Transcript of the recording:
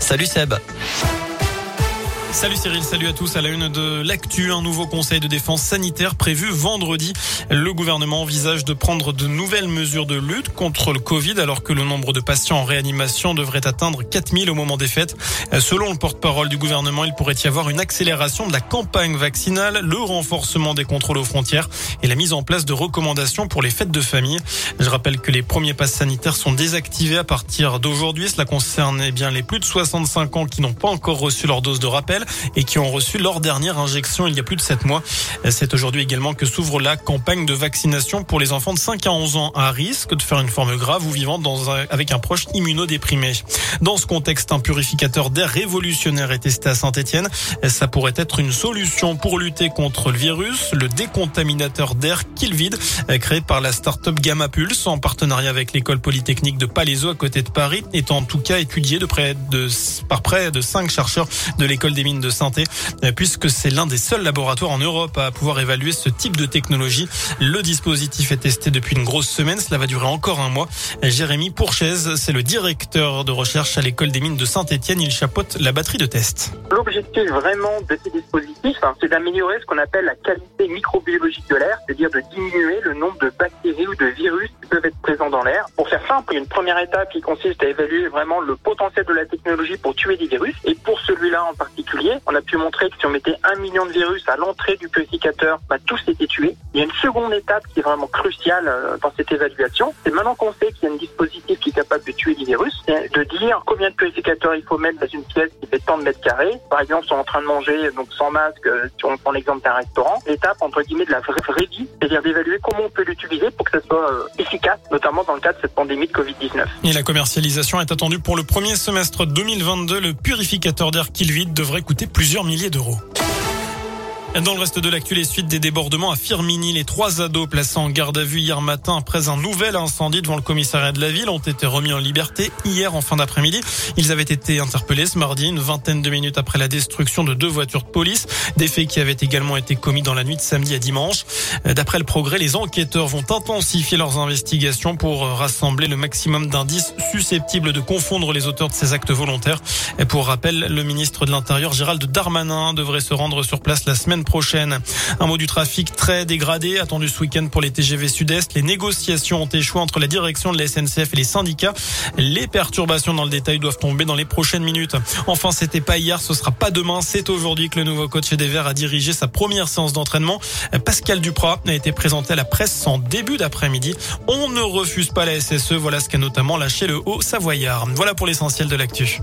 Salut Seb. Salut Cyril, salut à tous. À la une de l'actu, un nouveau conseil de défense sanitaire prévu vendredi. Le gouvernement envisage de prendre de nouvelles mesures de lutte contre le Covid alors que le nombre de patients en réanimation devrait atteindre 4000 au moment des fêtes. Selon le porte-parole du gouvernement, il pourrait y avoir une accélération de la campagne vaccinale, le renforcement des contrôles aux frontières et la mise en place de recommandations pour les fêtes de famille. Je rappelle que les premiers passes sanitaires sont désactivés à partir d'aujourd'hui. Cela concerne eh bien les plus de 65 ans qui n'ont pas encore reçu leur dose de rappel et qui ont reçu leur dernière injection il y a plus de 7 mois. C'est aujourd'hui également que s'ouvre la campagne de vaccination pour les enfants de 5 à 11 ans à risque de faire une forme grave ou vivant avec un proche immunodéprimé. Dans ce contexte, un purificateur d'air révolutionnaire est testé à Saint-Etienne. Ça pourrait être une solution pour lutter contre le virus. Le décontaminateur d'air Killvid, créé par la start-up Gamma Pulse en partenariat avec l'école polytechnique de Palaiso à côté de Paris, est en tout cas étudié par près de 5 chercheurs de l'école des de santé, puisque c'est l'un des seuls laboratoires en Europe à pouvoir évaluer ce type de technologie. Le dispositif est testé depuis une grosse semaine. Cela va durer encore un mois. Jérémy Pourchaise, c'est le directeur de recherche à l'école des mines de Saint-Etienne. Il chapeaute la batterie de tests. L'objectif vraiment de ces dispositifs, hein, c'est d'améliorer ce qu'on appelle la qualité microbiologique de l'air, c'est-à-dire de diminuer le nombre de bactéries ou de virus qui peuvent être présents dans l'air. Pour faire simple, une première étape qui consiste à évaluer vraiment le potentiel de la technologie pour tuer des virus. Et pour celui-là en particulier, on a pu montrer que si on mettait un million de virus à l'entrée du purificateur, bah, tous étaient tués. Il y a une seconde étape qui est vraiment cruciale euh, dans cette évaluation. C'est maintenant qu'on sait qu'il y a un dispositif qui est capable de tuer les virus, de dire combien de purificateurs il faut mettre dans une pièce qui fait tant de mètres carrés. Par exemple, si on est en train de manger donc sans masque, euh, si on prend l'exemple d'un restaurant, l'étape entre guillemets de la vraie, vie, c'est-à-dire d'évaluer comment on peut l'utiliser pour que ça soit euh, efficace, notamment dans le cadre de cette pandémie de Covid-19. Et la commercialisation est attendue pour le premier semestre 2022. Le purificateur d'air Killvid devrait coûter plusieurs milliers d'euros. Dans le reste de l'actu, les suites des débordements à Firmini, les trois ados placés en garde à vue hier matin après un nouvel incendie devant le commissariat de la ville ont été remis en liberté hier en fin d'après-midi. Ils avaient été interpellés ce mardi, une vingtaine de minutes après la destruction de deux voitures de police, des faits qui avaient également été commis dans la nuit de samedi à dimanche. D'après le progrès, les enquêteurs vont intensifier leurs investigations pour rassembler le maximum d'indices susceptibles de confondre les auteurs de ces actes volontaires. Pour rappel, le ministre de l'Intérieur Gérald Darmanin devrait se rendre sur place la prochaine. Un mot du trafic très dégradé attendu ce week-end pour les TGV Sud-Est. Les négociations ont échoué entre la direction de la SNCF et les syndicats. Les perturbations dans le détail doivent tomber dans les prochaines minutes. Enfin, c'était pas hier, ce sera pas demain. C'est aujourd'hui que le nouveau coach des Verts a dirigé sa première séance d'entraînement. Pascal Duprat a été présenté à la presse en début d'après-midi. On ne refuse pas la SSE. Voilà ce qu'a notamment lâché le haut Savoyard. Voilà pour l'essentiel de l'actu.